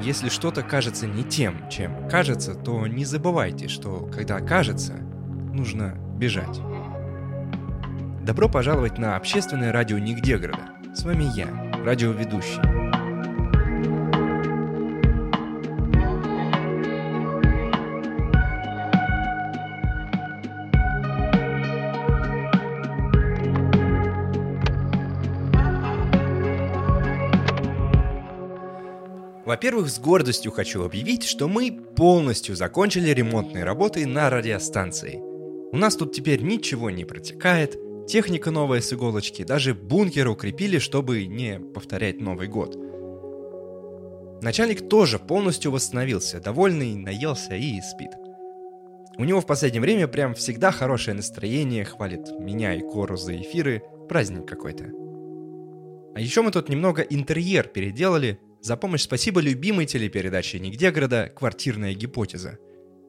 Если что-то кажется не тем, чем кажется, то не забывайте, что когда кажется, нужно бежать. Добро пожаловать на общественное радио Нигде города. С вами я, радиоведущий. Во-первых, с гордостью хочу объявить, что мы полностью закончили ремонтные работы на радиостанции. У нас тут теперь ничего не протекает, техника новая с иголочки, даже бункер укрепили, чтобы не повторять Новый год. Начальник тоже полностью восстановился, довольный, наелся и спит. У него в последнее время прям всегда хорошее настроение, хвалит меня и Кору за эфиры, праздник какой-то. А еще мы тут немного интерьер переделали, за помощь спасибо любимой телепередаче «Нигде города. Квартирная гипотеза».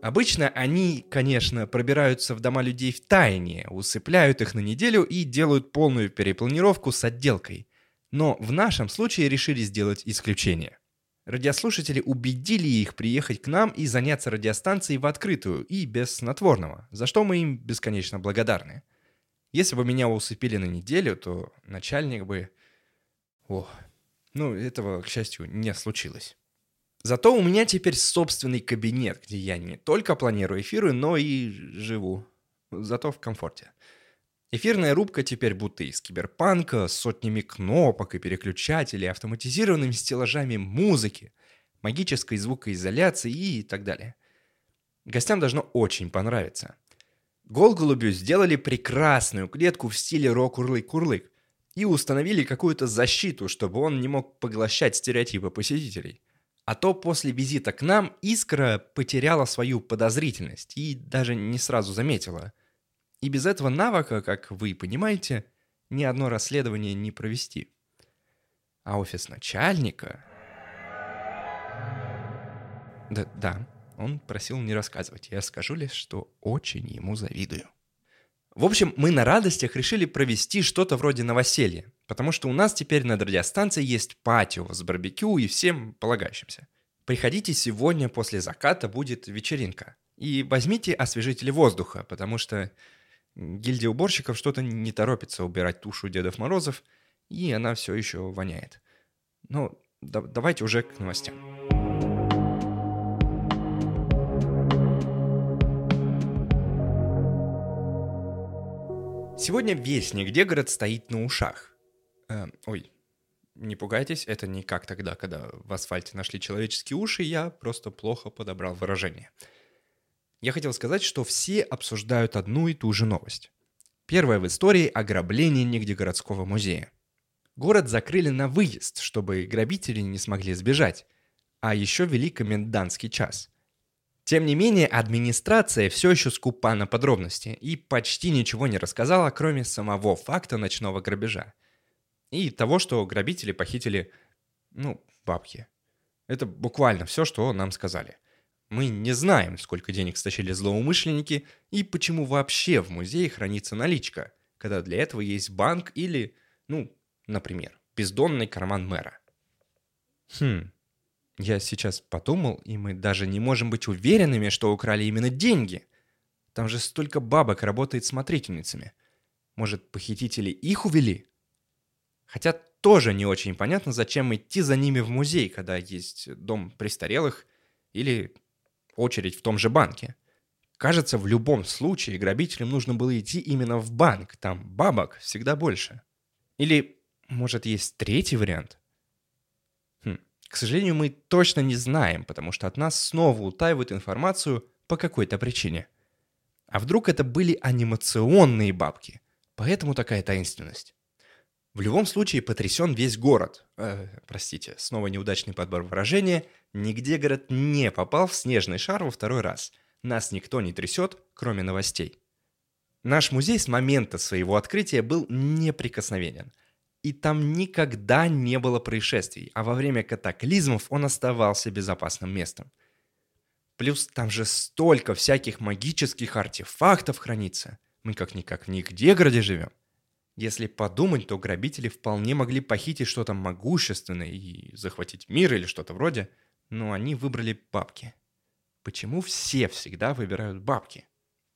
Обычно они, конечно, пробираются в дома людей в тайне, усыпляют их на неделю и делают полную перепланировку с отделкой. Но в нашем случае решили сделать исключение. Радиослушатели убедили их приехать к нам и заняться радиостанцией в открытую и без снотворного, за что мы им бесконечно благодарны. Если бы меня усыпили на неделю, то начальник бы... Ох, ну, этого, к счастью, не случилось. Зато у меня теперь собственный кабинет, где я не только планирую эфиры, но и живу. Зато в комфорте. Эфирная рубка теперь будто из киберпанка, с сотнями кнопок и переключателей, автоматизированными стеллажами музыки, магической звукоизоляции и так далее. Гостям должно очень понравиться. Гол-голубю сделали прекрасную клетку в стиле рок-урлык-курлык и установили какую-то защиту, чтобы он не мог поглощать стереотипы посетителей. А то после визита к нам Искра потеряла свою подозрительность и даже не сразу заметила. И без этого навыка, как вы понимаете, ни одно расследование не провести. А офис начальника... Да, да, он просил не рассказывать. Я скажу лишь, что очень ему завидую. В общем, мы на радостях решили провести что-то вроде новоселья, потому что у нас теперь над радиостанцией есть патио с барбекю и всем полагающимся. Приходите сегодня после заката, будет вечеринка. И возьмите освежители воздуха, потому что гильдия уборщиков что-то не торопится убирать тушу Дедов Морозов, и она все еще воняет. Ну, да, давайте уже к новостям. Сегодня весь нигде город стоит на ушах. Э, ой, не пугайтесь, это не как тогда, когда в асфальте нашли человеческие уши, я просто плохо подобрал выражение. Я хотел сказать, что все обсуждают одну и ту же новость. Первая в истории – ограбление нигде городского музея. Город закрыли на выезд, чтобы грабители не смогли сбежать. А еще вели комендантский час – тем не менее, администрация все еще скупа на подробности и почти ничего не рассказала, кроме самого факта ночного грабежа. И того, что грабители похитили, ну, бабки. Это буквально все, что нам сказали. Мы не знаем, сколько денег стащили злоумышленники и почему вообще в музее хранится наличка, когда для этого есть банк или, ну, например, бездонный карман мэра. Хм, я сейчас подумал, и мы даже не можем быть уверенными, что украли именно деньги. Там же столько бабок работает смотрительницами. Может, похитители их увели? Хотя тоже не очень понятно, зачем идти за ними в музей, когда есть дом престарелых или очередь в том же банке. Кажется, в любом случае грабителям нужно было идти именно в банк, там бабок всегда больше. Или, может, есть третий вариант – к сожалению, мы точно не знаем, потому что от нас снова утаивают информацию по какой-то причине. А вдруг это были анимационные бабки? Поэтому такая таинственность. В любом случае потрясен весь город. Э, простите, снова неудачный подбор выражения. Нигде город не попал в снежный шар во второй раз. Нас никто не трясет, кроме новостей. Наш музей с момента своего открытия был неприкосновенен – и там никогда не было происшествий, а во время катаклизмов он оставался безопасным местом. Плюс там же столько всяких магических артефактов хранится. Мы как-никак в них деграде живем. Если подумать, то грабители вполне могли похитить что-то могущественное и захватить мир или что-то вроде, но они выбрали бабки. Почему все всегда выбирают бабки?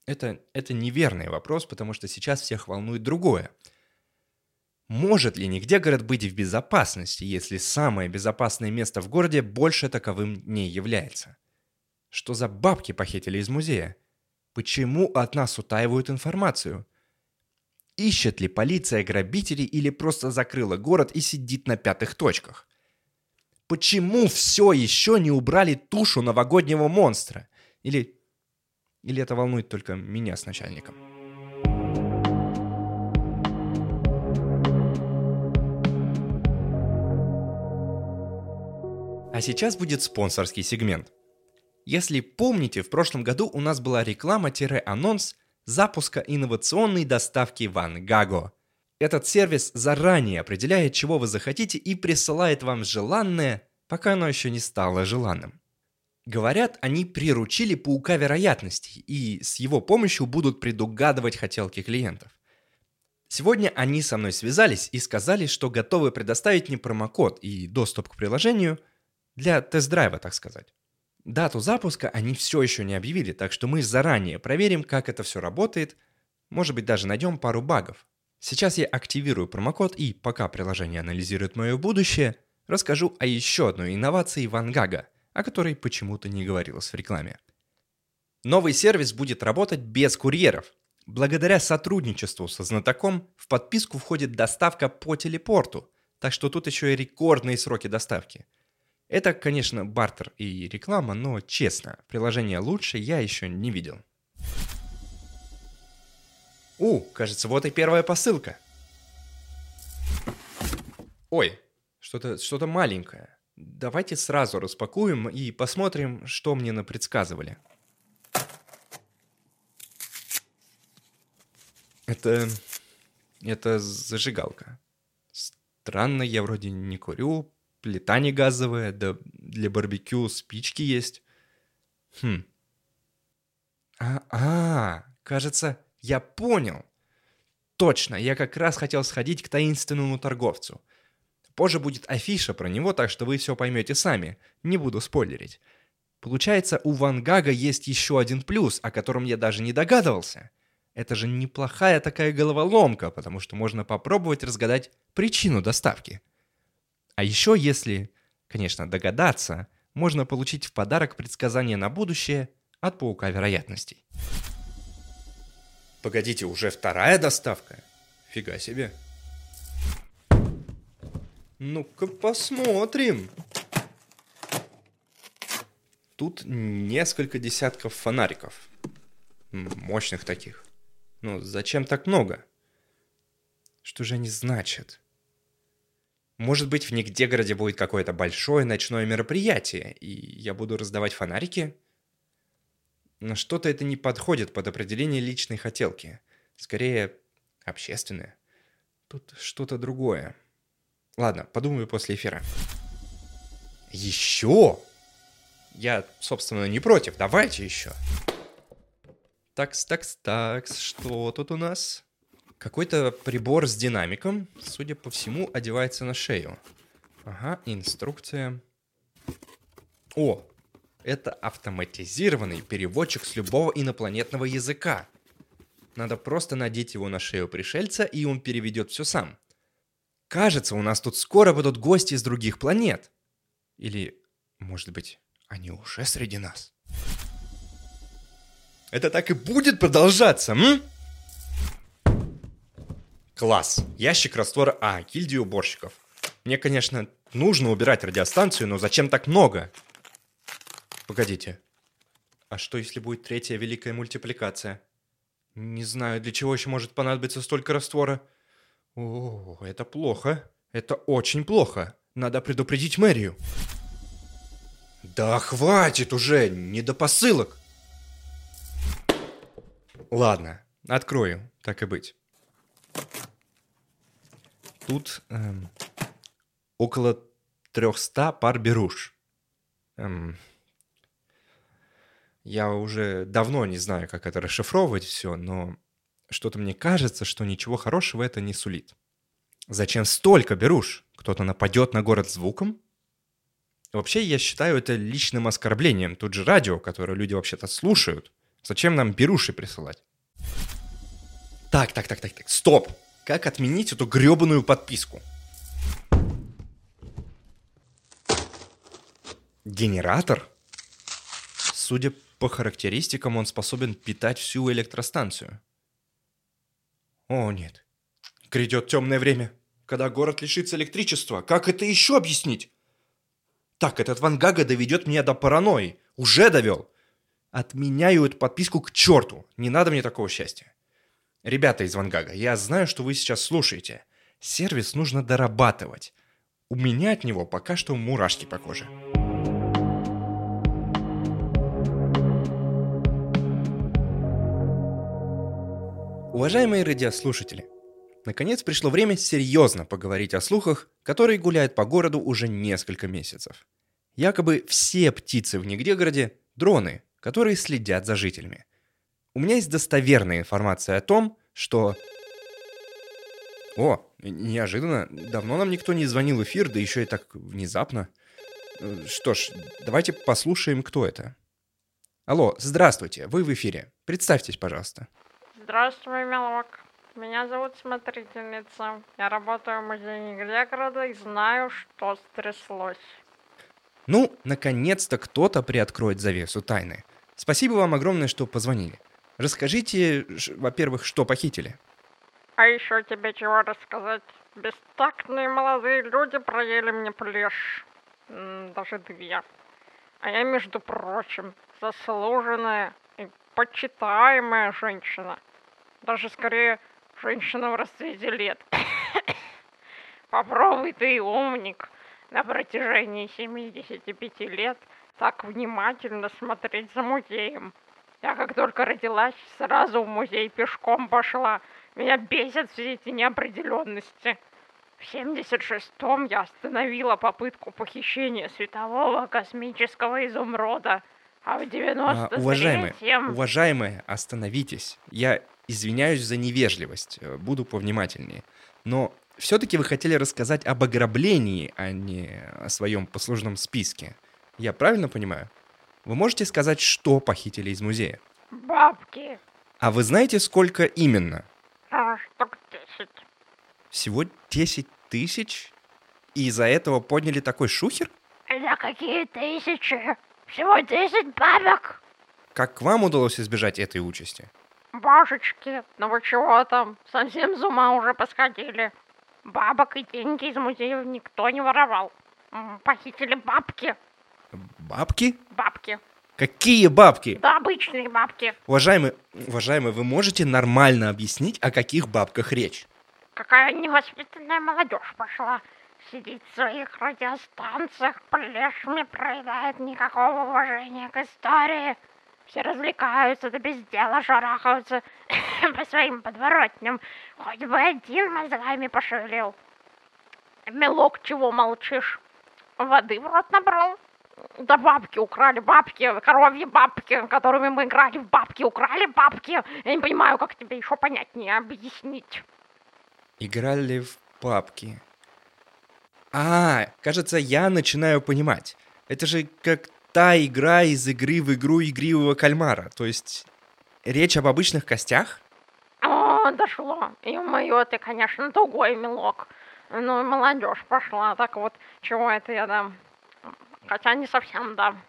Это, это неверный вопрос, потому что сейчас всех волнует другое. Может ли нигде город быть в безопасности, если самое безопасное место в городе больше таковым не является? Что за бабки похитили из музея? Почему от нас утаивают информацию? Ищет ли полиция грабителей или просто закрыла город и сидит на пятых точках? Почему все еще не убрали тушу новогоднего монстра? Или... Или это волнует только меня с начальником? А сейчас будет спонсорский сегмент – если помните, в прошлом году у нас была реклама-анонс запуска инновационной доставки Вангаго. Этот сервис заранее определяет, чего вы захотите и присылает вам желанное, пока оно еще не стало желанным. Говорят, они приручили паука вероятностей и с его помощью будут предугадывать хотелки клиентов. Сегодня они со мной связались и сказали, что готовы предоставить мне промокод и доступ к приложению для тест-драйва, так сказать. Дату запуска они все еще не объявили, так что мы заранее проверим, как это все работает. Может быть, даже найдем пару багов. Сейчас я активирую промокод и, пока приложение анализирует мое будущее, расскажу о еще одной инновации Вангага, о которой почему-то не говорилось в рекламе. Новый сервис будет работать без курьеров. Благодаря сотрудничеству со знатоком в подписку входит доставка по телепорту, так что тут еще и рекордные сроки доставки – это, конечно, бартер и реклама, но честно, приложение лучше я еще не видел. У, кажется, вот и первая посылка. Ой, что-то что маленькое. Давайте сразу распакуем и посмотрим, что мне напредсказывали. Это... Это зажигалка. Странно, я вроде не курю, плита не газовая, да для барбекю спички есть. Хм. А, а, кажется, я понял. Точно, я как раз хотел сходить к таинственному торговцу. Позже будет афиша про него, так что вы все поймете сами. Не буду спойлерить. Получается, у Ван Гага есть еще один плюс, о котором я даже не догадывался. Это же неплохая такая головоломка, потому что можно попробовать разгадать причину доставки. А еще, если, конечно, догадаться, можно получить в подарок предсказание на будущее от паука вероятностей. Погодите, уже вторая доставка? Фига себе. Ну-ка посмотрим. Тут несколько десятков фонариков. Мощных таких. Ну, зачем так много? Что же они значат? Может быть, в Нигдегороде будет какое-то большое ночное мероприятие, и я буду раздавать фонарики? Но что-то это не подходит под определение личной хотелки. Скорее, общественное. Тут что-то другое. Ладно, подумаю после эфира. Еще? Я, собственно, не против. Давайте еще. Такс, такс, такс. Что тут у нас? Какой-то прибор с динамиком, судя по всему, одевается на шею. Ага, инструкция. О, это автоматизированный переводчик с любого инопланетного языка. Надо просто надеть его на шею пришельца, и он переведет все сам. Кажется, у нас тут скоро будут гости из других планет. Или, может быть, они уже среди нас? Это так и будет продолжаться, м? Класс. Ящик раствора А. Гильдии уборщиков. Мне, конечно, нужно убирать радиостанцию, но зачем так много? Погодите. А что, если будет третья великая мультипликация? Не знаю, для чего еще может понадобиться столько раствора. О, это плохо. Это очень плохо. Надо предупредить мэрию. Да хватит уже, не до посылок. Ладно, открою, так и быть. Тут эм, около 300 пар беруш. Эм, Я уже давно не знаю, как это расшифровывать все, но что-то мне кажется, что ничего хорошего это не сулит. Зачем столько берушь? Кто-то нападет на город звуком? Вообще, я считаю это личным оскорблением. Тут же радио, которое люди вообще-то слушают. Зачем нам беруши присылать? Так, так, так, так, так, стоп! Как отменить эту гребаную подписку? Генератор? Судя по характеристикам, он способен питать всю электростанцию. О, нет. Грядет темное время, когда город лишится электричества. Как это еще объяснить? Так, этот Ван Гага доведет меня до паранойи. Уже довел. Отменяю эту подписку к черту. Не надо мне такого счастья. Ребята из Вангага, я знаю, что вы сейчас слушаете. Сервис нужно дорабатывать. У меня от него пока что мурашки по коже. Уважаемые радиослушатели, наконец пришло время серьезно поговорить о слухах, которые гуляют по городу уже несколько месяцев. Якобы все птицы в Нигдегороде – дроны, которые следят за жителями. У меня есть достоверная информация о том, что... О, неожиданно, давно нам никто не звонил в эфир, да еще и так внезапно. Э, что ж, давайте послушаем, кто это. Алло, здравствуйте, вы в эфире. Представьтесь, пожалуйста. Здравствуй, милок. Меня зовут Смотрительница. Я работаю в музее Грегорода и знаю, что стряслось. Ну, наконец-то кто-то приоткроет завесу тайны. Спасибо вам огромное, что позвонили. Расскажите, во-первых, что похитили. А еще тебе чего рассказать? Бестактные молодые люди проели мне плешь. Даже две. А я, между прочим, заслуженная и почитаемая женщина даже скорее женщина в расцвете лет. Попробуй ты, умник, на протяжении 75 лет так внимательно смотреть за музеем. Я как только родилась, сразу в музей пешком пошла. Меня бесят все эти неопределенности. В 76-м я остановила попытку похищения светового космического изумруда. А в 93-м... А, уважаемые, уважаемые, остановитесь. Я извиняюсь за невежливость, э, буду повнимательнее. Но все-таки вы хотели рассказать об ограблении, а не о своем послужном списке. Я правильно понимаю? Вы можете сказать, что похитили из музея? Бабки. А вы знаете, сколько именно? А, штук десять. Всего десять тысяч? И из-за этого подняли такой шухер? За какие тысячи? Всего десять бабок. Как к вам удалось избежать этой участи? Башечки, ну вы чего там, совсем с ума уже посходили. Бабок и деньги из музеев никто не воровал. Похитили бабки. Бабки? Бабки. Какие бабки? Да, обычные бабки. Уважаемый, уважаемый, вы можете нормально объяснить, о каких бабках речь? Какая невоспитанная молодежь пошла. Сидит в своих радиостанциях, плешми проявляет никакого уважения к истории. Все развлекаются, да без дела шарахаются по своим подворотням. Хоть бы один мозгами пошевелил. Мелок, чего молчишь? Воды в рот набрал? Да бабки украли, бабки, коровьи бабки, которыми мы играли в бабки, украли бабки. Я не понимаю, как тебе еще понятнее объяснить. Играли в бабки. А, кажется, я начинаю понимать. Это же как та игра из игры в игру игривого кальмара. То есть речь об обычных костях? О, дошло. И мое ты, конечно, тугой мелок. Ну, молодежь пошла. Так вот, чего это я дам? Хотя не совсем дам.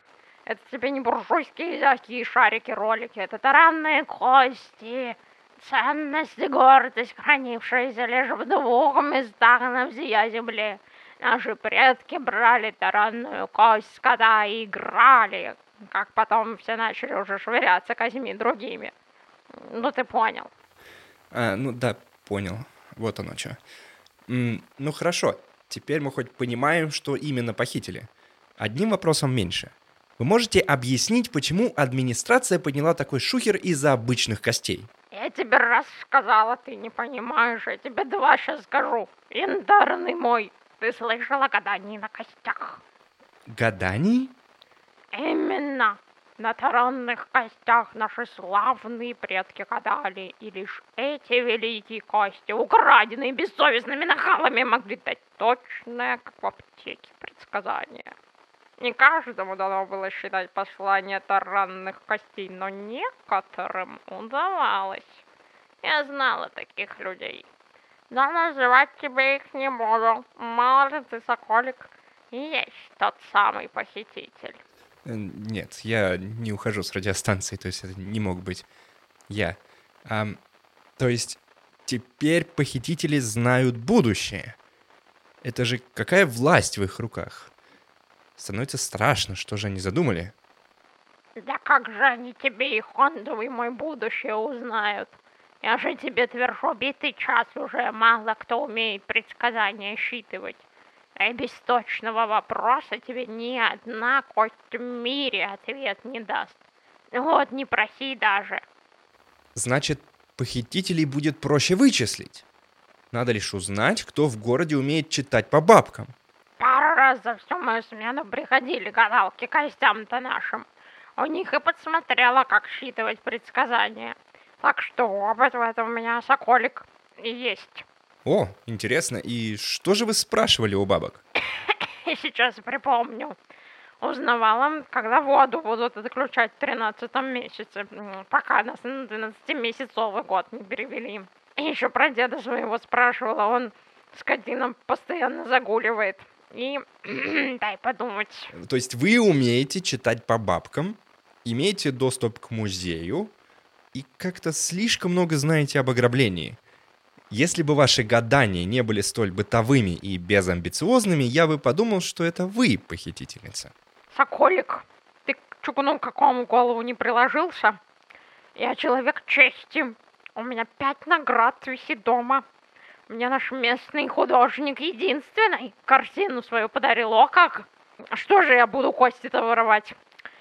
Это тебе не буржуйские всякие шарики, ролики. Это таранные кости. Ценность и гордость, хранившиеся лишь в двух местах на всей земле. Наши предки брали таранную кость скота и играли, как потом все начали уже швыряться козьми другими. Ну, ты понял. А, ну да, понял. Вот оно что. Ну хорошо, теперь мы хоть понимаем, что именно похитили. Одним вопросом меньше. Вы можете объяснить, почему администрация подняла такой шухер из-за обычных костей? Я тебе раз сказала, ты не понимаешь, я тебе два сейчас скажу. Янтарный мой, ты слышала гаданий на костях? Гаданий? Именно. На таранных костях наши славные предки гадали, и лишь эти великие кости, украденные бессовестными нахалами, могли дать точное, как в аптеке, предсказание. Не каждому дано было считать послание таранных костей, но некоторым удавалось. Я знала таких людей. Но называть тебе их не буду. Мало ли ты, соколик, есть тот самый похититель. Э, Нет, я не ухожу с радиостанции, то есть это не мог быть я. Ам, то есть теперь похитители знают будущее. Это же какая власть в их руках? Становится страшно, что же они задумали. Да как же они тебе и Хонду, и мой будущее узнают? Я же тебе твержу, битый час уже мало кто умеет предсказания считывать. И без точного вопроса тебе ни одна кость в мире ответ не даст. Вот не проси даже. Значит, похитителей будет проще вычислить. Надо лишь узнать, кто в городе умеет читать по бабкам. Раз за всю мою смену приходили гадалки к костям-то нашим. У них и подсмотрела, как считывать предсказания. Так что опыт в этом у меня, соколик, и есть. О, интересно, и что же вы спрашивали у бабок? Сейчас припомню. Узнавала, когда воду будут отключать в 13 месяце, пока нас на 12-месяцовый год не перевели. И еще про деда своего спрашивала, он скотина постоянно загуливает. И дай подумать. То есть вы умеете читать по бабкам, имеете доступ к музею и как-то слишком много знаете об ограблении. Если бы ваши гадания не были столь бытовыми и безамбициозными, я бы подумал, что это вы похитительница. Соколик, ты к чугуну какому голову не приложился? Я человек чести. У меня пять наград висит дома. Мне наш местный художник единственный картину свою подарил. О как! Что же я буду кости-то воровать?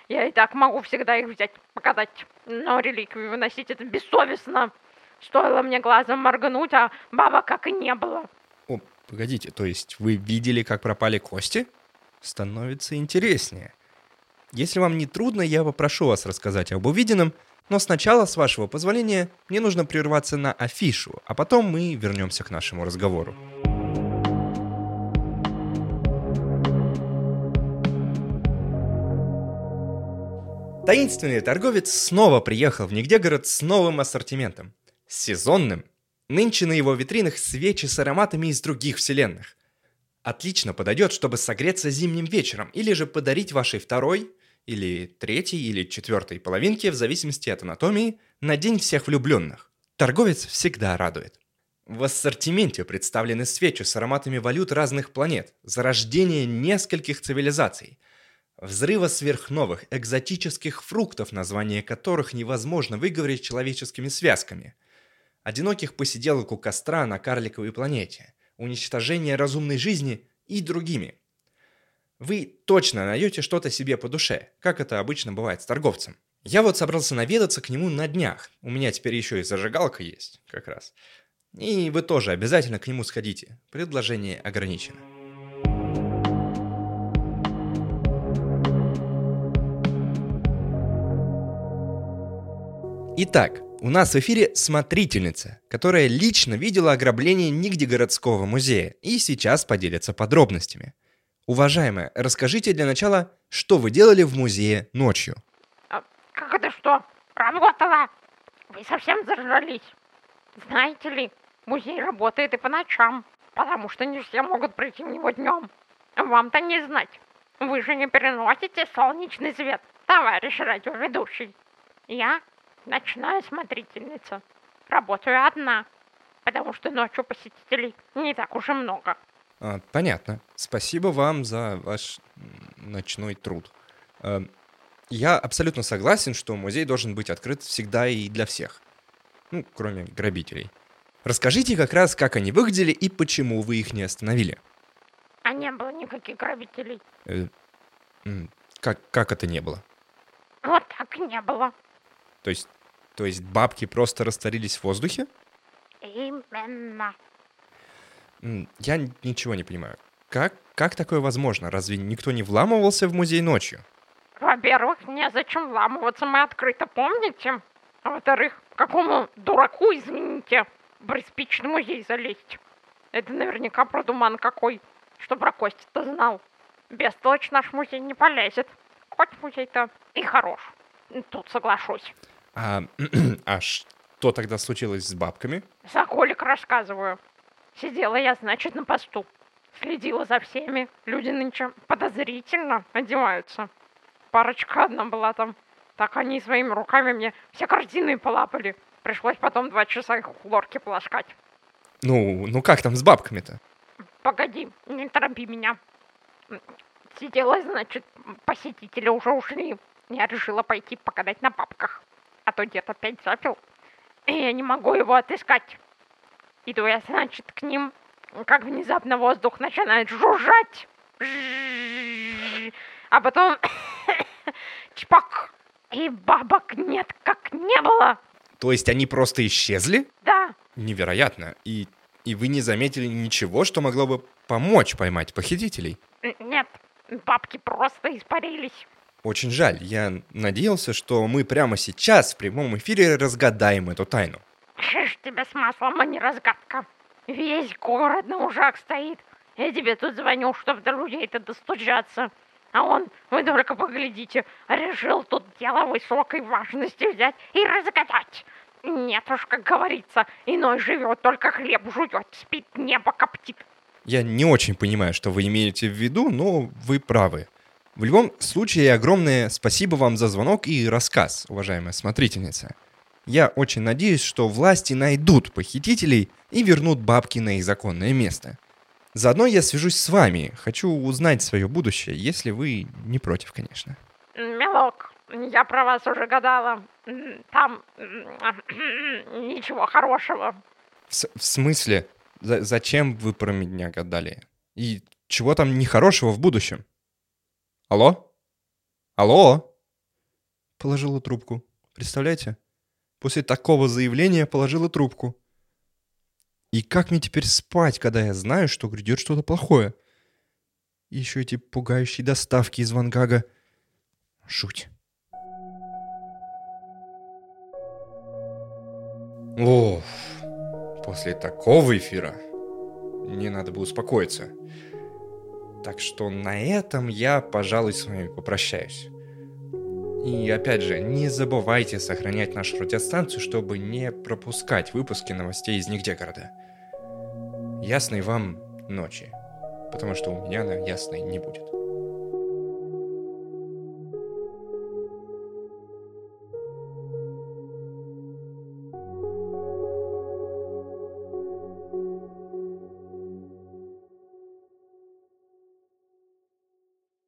Я и так могу всегда их взять, показать. Но реликвию выносить это бессовестно. Стоило мне глазом моргнуть, а баба как и не было. О, погодите, то есть вы видели, как пропали кости? Становится интереснее. Если вам не трудно, я попрошу вас рассказать об увиденном, но сначала, с вашего позволения, мне нужно прерваться на афишу, а потом мы вернемся к нашему разговору. Таинственный торговец снова приехал в Нигдегород с новым ассортиментом. Сезонным. Нынче на его витринах свечи с ароматами из других вселенных. Отлично подойдет, чтобы согреться зимним вечером или же подарить вашей второй, или третьей, или четвертой половинке, в зависимости от анатомии, на День всех влюбленных. Торговец всегда радует. В ассортименте представлены свечи с ароматами валют разных планет, зарождение нескольких цивилизаций, взрыва сверхновых экзотических фруктов, название которых невозможно выговорить человеческими связками, одиноких посиделок у костра на карликовой планете, уничтожение разумной жизни и другими. Вы точно найдете что-то себе по душе, как это обычно бывает с торговцем. Я вот собрался наведаться к нему на днях. У меня теперь еще и зажигалка есть, как раз. И вы тоже обязательно к нему сходите. Предложение ограничено. Итак, у нас в эфире смотрительница, которая лично видела ограбление Нигдегородского музея и сейчас поделится подробностями. Уважаемая, расскажите для начала, что вы делали в музее ночью? А как это что? Работала? Вы совсем зажрались? Знаете ли, музей работает и по ночам, потому что не все могут прийти в него днем. Вам-то не знать. Вы же не переносите солнечный свет, товарищ радиоведущий. Я ночная смотрительница. Работаю одна, потому что ночью посетителей не так уж и много. А, понятно. Спасибо вам за ваш ночной труд. Э, Я абсолютно согласен, что музей должен быть открыт всегда и для всех. Ну, кроме грабителей. Расскажите как раз, как они выглядели и почему вы их не остановили. А не было никаких грабителей. Э, Как, как это не было? Вот так не было. То есть, то есть бабки просто растворились в воздухе? Именно. Я ничего не понимаю. Как, как такое возможно? Разве никто не вламывался в музей ночью? Во-первых, незачем вламываться, мы открыто, помните? А во-вторых, какому дураку, извините, в приспичный музей залезть? Это наверняка продуман какой, что про Кости-то знал. Бестолочь наш музей не полезет. Хоть музей-то и хорош. Тут соглашусь. А, а что тогда случилось с бабками? За Колик рассказываю. Сидела я, значит, на посту. Следила за всеми. Люди нынче подозрительно одеваются. Парочка одна была там. Так они своими руками мне все картины полапали. Пришлось потом два часа их в хлорке полоскать. Ну, ну как там с бабками-то? Погоди, не торопи меня. Сидела, значит, посетители уже ушли. Я решила пойти покатать на бабках. А то дед опять запил. И я не могу его отыскать. Иду я, значит, к ним, как внезапно воздух начинает жужжать. А потом чпок. И бабок нет, как не было. То есть они просто исчезли? Да. Невероятно. И, и вы не заметили ничего, что могло бы помочь поймать похитителей? Нет, бабки просто испарились. Очень жаль. Я надеялся, что мы прямо сейчас в прямом эфире разгадаем эту тайну. Шиш тебе с маслом, а не разгадка. Весь город на ужах стоит. Я тебе тут звоню, чтобы до людей-то достучаться. А он, вы только поглядите, решил тут дело высокой важности взять и разгадать. Нет уж, как говорится, иной живет, только хлеб жует, спит, небо коптит. Я не очень понимаю, что вы имеете в виду, но вы правы. В любом случае, огромное спасибо вам за звонок и рассказ, уважаемая смотрительница. Я очень надеюсь, что власти найдут похитителей и вернут бабки на их законное место – Заодно я свяжусь с вами. Хочу узнать свое будущее, если вы не против, конечно. Милок, я про вас уже гадала. Там ничего хорошего. В, в смысле? За зачем вы про меня гадали? И чего там нехорошего в будущем? Алло? Алло? Положила трубку. Представляете? После такого заявления положила трубку. И как мне теперь спать, когда я знаю, что грядет что-то плохое? Еще эти пугающие доставки из Вангага. Жуть. Оф, после такого эфира мне надо бы успокоиться. Так что на этом я, пожалуй, с вами попрощаюсь. И опять же, не забывайте сохранять нашу радиостанцию, чтобы не пропускать выпуски новостей из нигде города. Ясной вам ночи, потому что у меня она ясной не будет.